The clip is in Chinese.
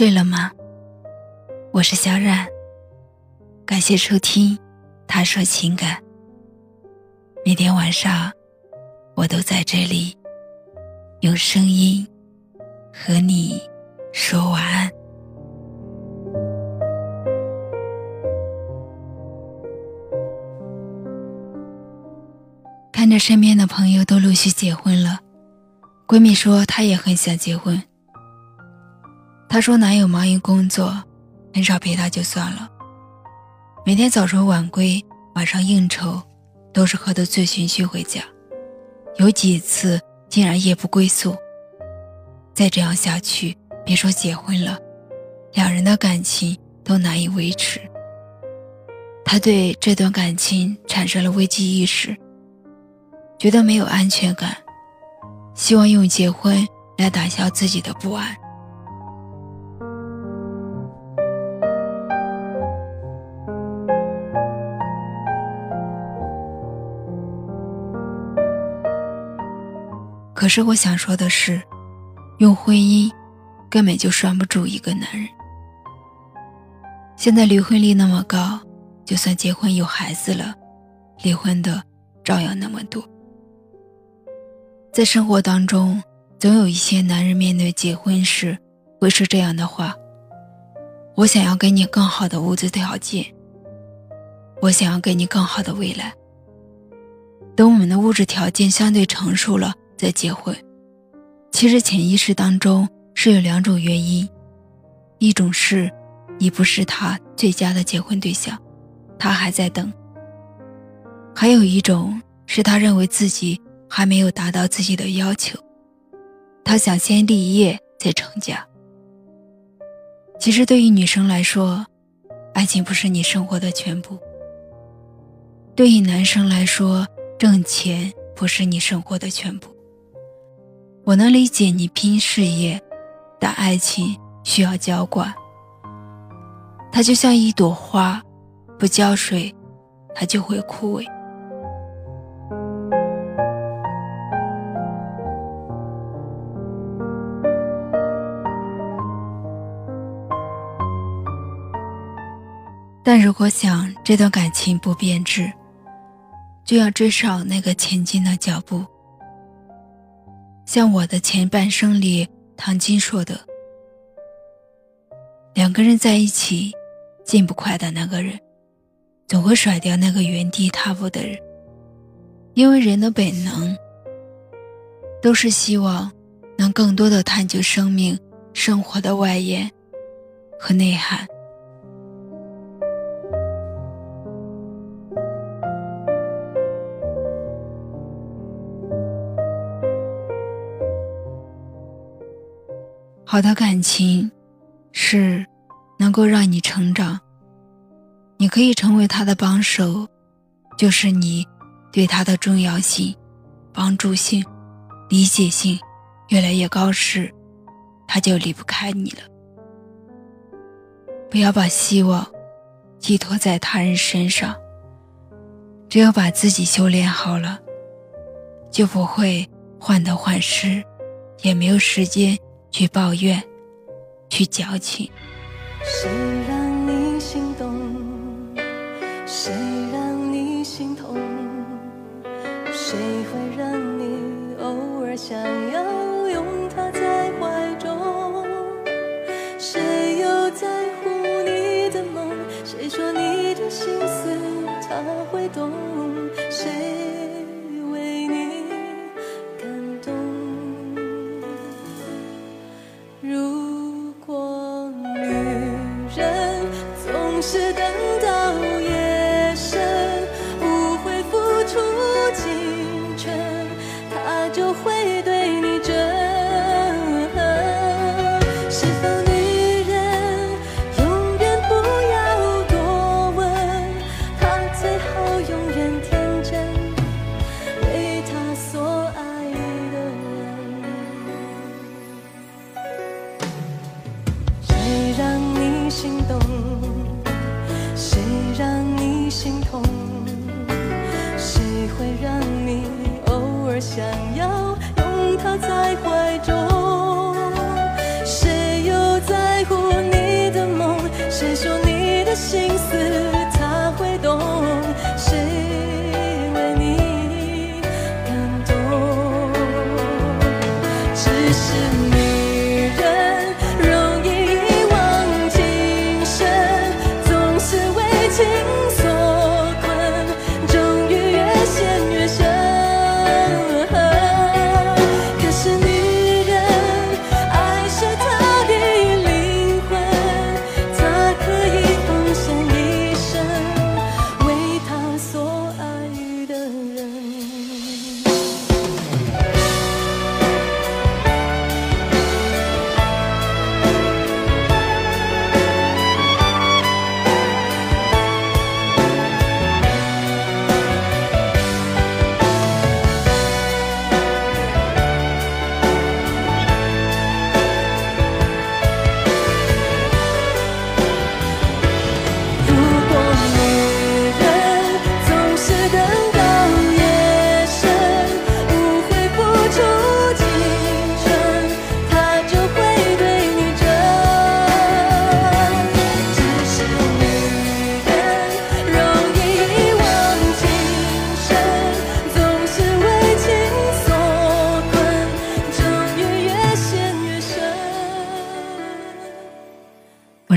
睡了吗？我是小冉，感谢收听《他说情感》。每天晚上，我都在这里，用声音和你说晚安。看着身边的朋友都陆续结婚了，闺蜜说她也很想结婚。她说男友忙于工作，很少陪她就算了，每天早出晚归，晚上应酬，都是喝得醉醺醺回家，有几次竟然夜不归宿。再这样下去，别说结婚了，两人的感情都难以维持。她对这段感情产生了危机意识，觉得没有安全感，希望用结婚来打消自己的不安。可是我想说的是，用婚姻根本就拴不住一个男人。现在离婚率那么高，就算结婚有孩子了，离婚的照样那么多。在生活当中，总有一些男人面对结婚时，会说这样的话：“我想要给你更好的物质条件，我想要给你更好的未来。等我们的物质条件相对成熟了。”再结婚，其实潜意识当中是有两种原因：一种是你不是他最佳的结婚对象，他还在等；还有一种是他认为自己还没有达到自己的要求，他想先立业再成家。其实对于女生来说，爱情不是你生活的全部；对于男生来说，挣钱不是你生活的全部。我能理解你拼事业，但爱情需要浇灌。它就像一朵花，不浇水，它就会枯萎。但如果想这段感情不变质，就要追上那个前进的脚步。像我的前半生里，唐晶说的：“两个人在一起，进不快的那个人，总会甩掉那个原地踏步的人。因为人的本能，都是希望能更多的探究生命生活的外延和内涵。”好的感情，是能够让你成长。你可以成为他的帮手，就是你对他的重要性、帮助性、理解性越来越高时，他就离不开你了。不要把希望寄托在他人身上。只有把自己修炼好了，就不会患得患失，也没有时间。去抱怨，去矫情。谁让你心动？谁让你心痛？谁会让你偶尔想要拥他在怀中？谁又在乎你的梦？谁说你的心思他会懂？谁？会对你真。是否女人永远不要多问，她最好永远天真，为她所爱的人。谁让你心动？谁让你心痛，谁会让你偶尔想要在怀中谁又在乎你的梦？谁说你的心思？他会懂。谁为你感动只是女人容易一往情深？总是为情